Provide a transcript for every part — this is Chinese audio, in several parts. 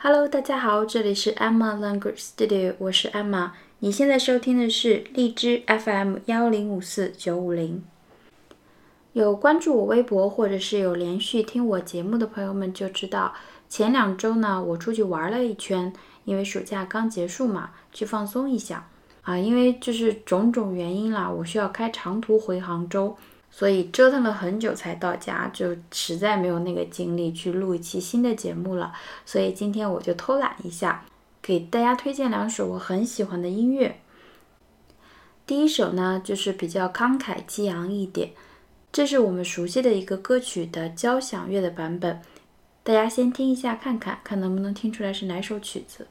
Hello，大家好，这里是 Emma Language Studio，我是 Emma。你现在收听的是荔枝 FM 幺零五四九五零。有关注我微博或者是有连续听我节目的朋友们就知道，前两周呢，我出去玩了一圈，因为暑假刚结束嘛，去放松一下啊。因为就是种种原因啦，我需要开长途回杭州。所以折腾了很久才到家，就实在没有那个精力去录一期新的节目了。所以今天我就偷懒一下，给大家推荐两首我很喜欢的音乐。第一首呢，就是比较慷慨激昂一点，这是我们熟悉的一个歌曲的交响乐的版本。大家先听一下，看看看能不能听出来是哪首曲子。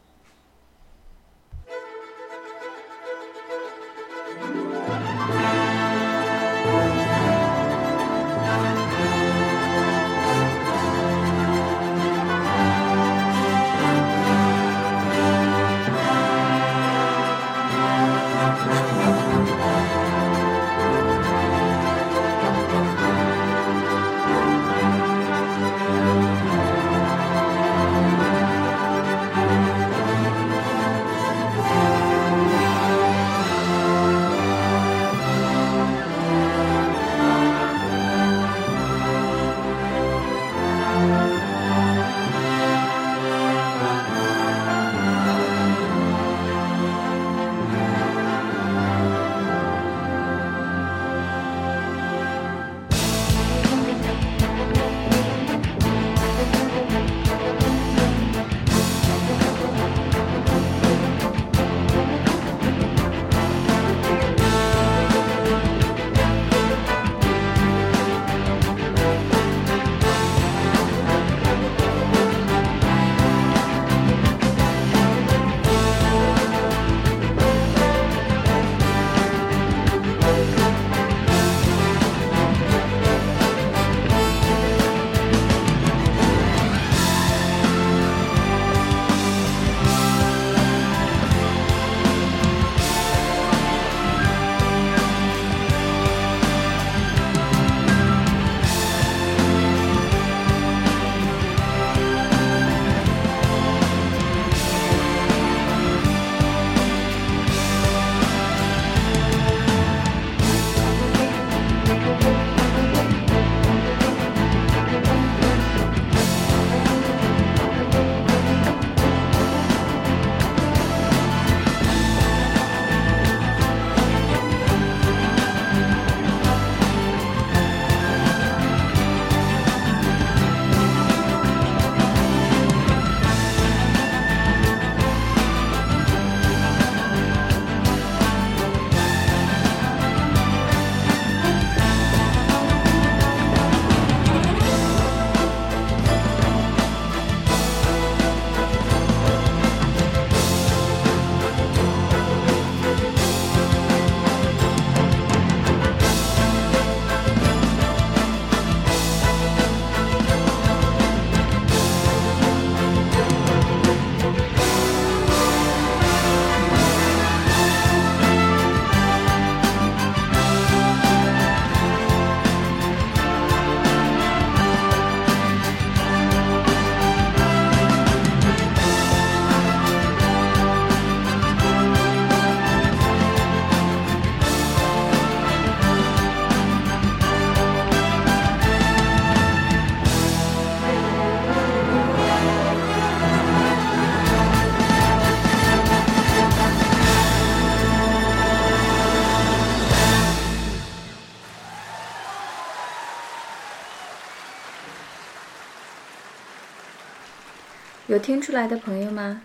有听出来的朋友吗？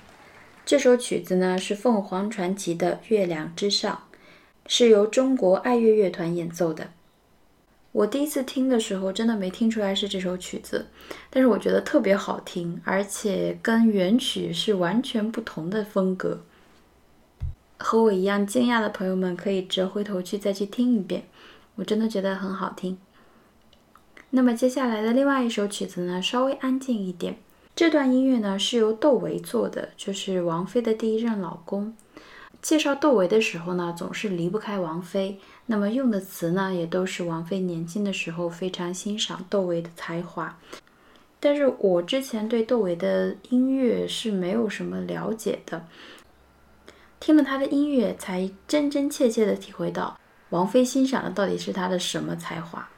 这首曲子呢是凤凰传奇的《月亮之上》，是由中国爱乐乐团演奏的。我第一次听的时候，真的没听出来是这首曲子，但是我觉得特别好听，而且跟原曲是完全不同的风格。和我一样惊讶的朋友们，可以折回头去再去听一遍，我真的觉得很好听。那么接下来的另外一首曲子呢，稍微安静一点。这段音乐呢是由窦唯做的，就是王菲的第一任老公。介绍窦唯的时候呢，总是离不开王菲，那么用的词呢也都是王菲年轻的时候非常欣赏窦唯的才华。但是我之前对窦唯的音乐是没有什么了解的，听了他的音乐，才真真切切的体会到王菲欣赏的到底是他的什么才华。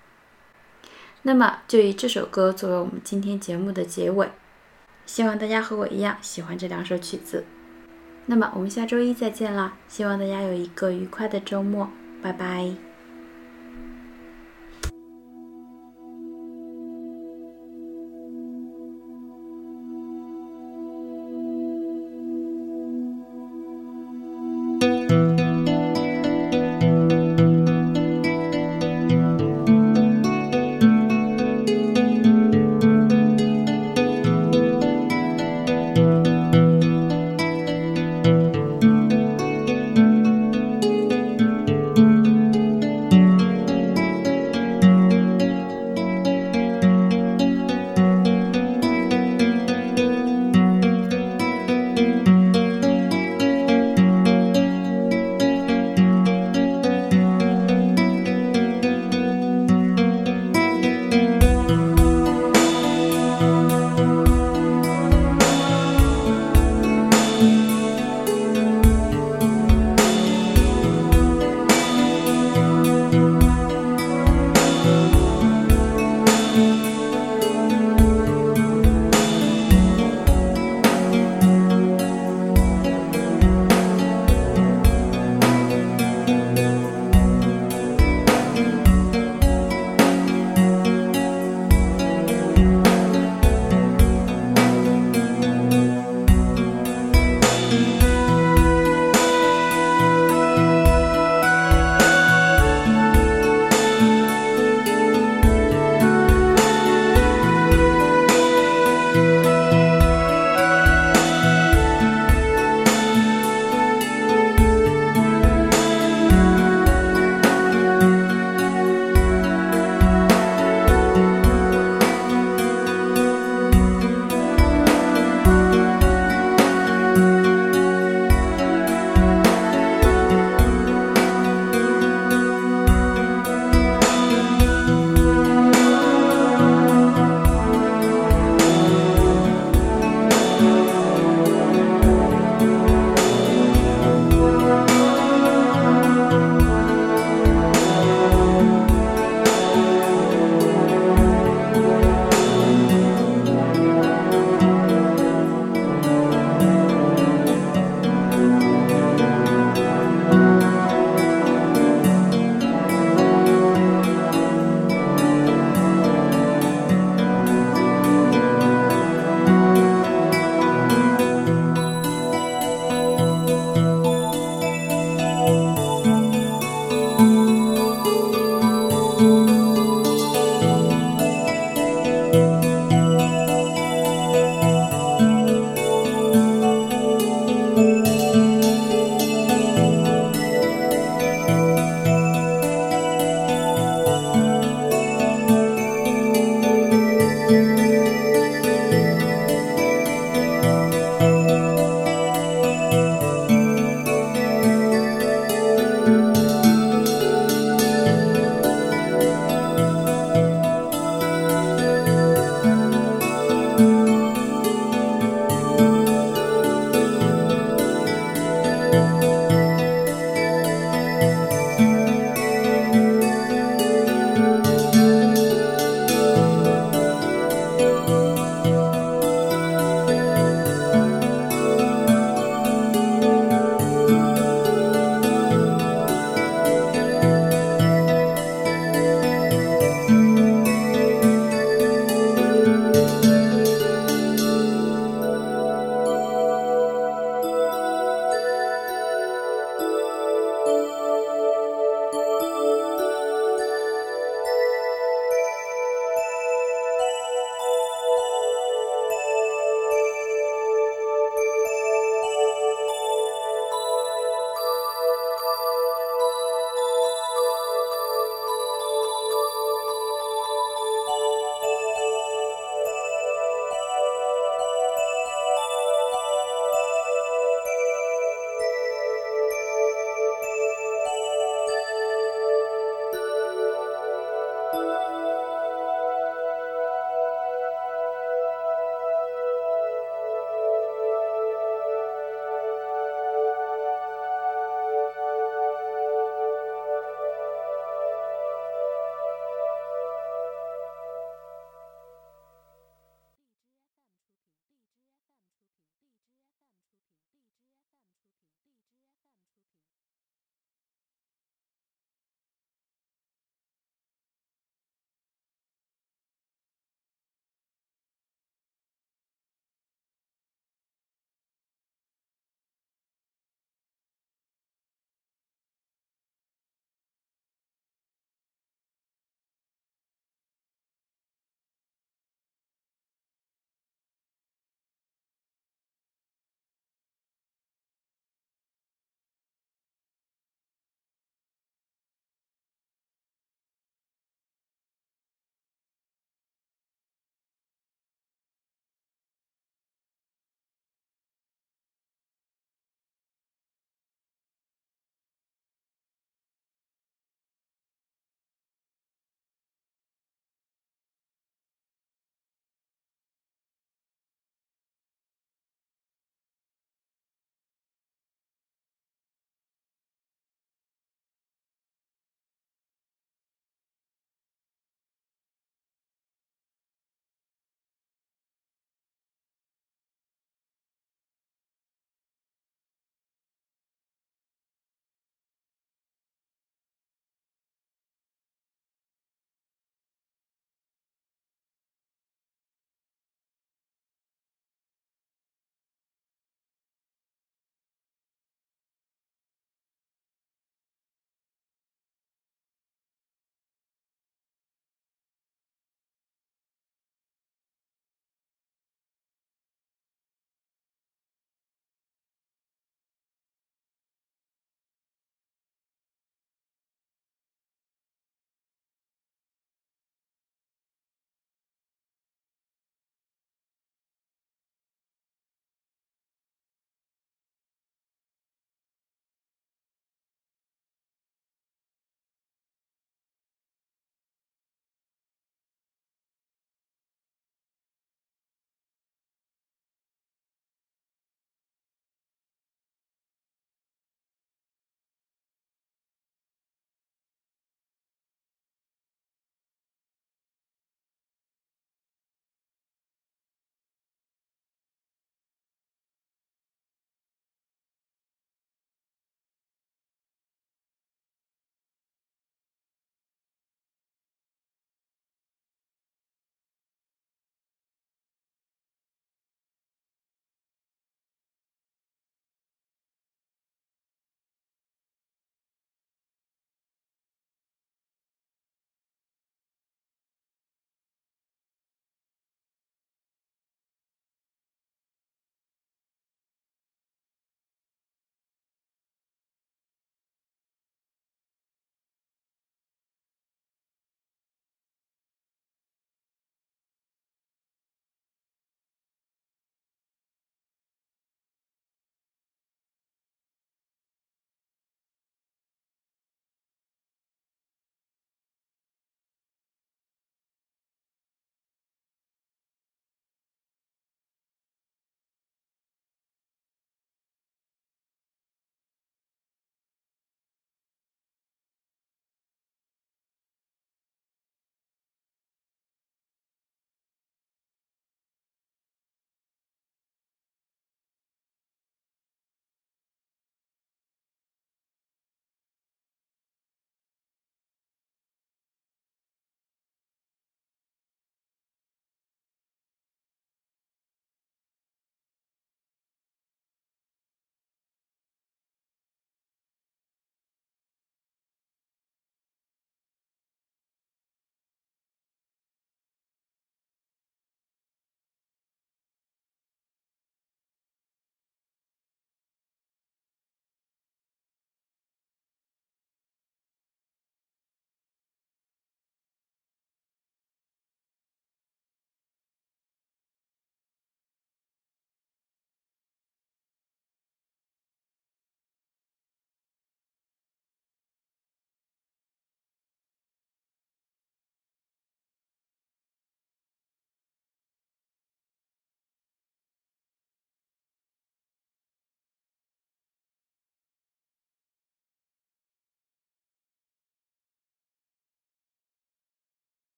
那么就以这首歌作为我们今天节目的结尾，希望大家和我一样喜欢这两首曲子。那么我们下周一再见啦！希望大家有一个愉快的周末，拜拜。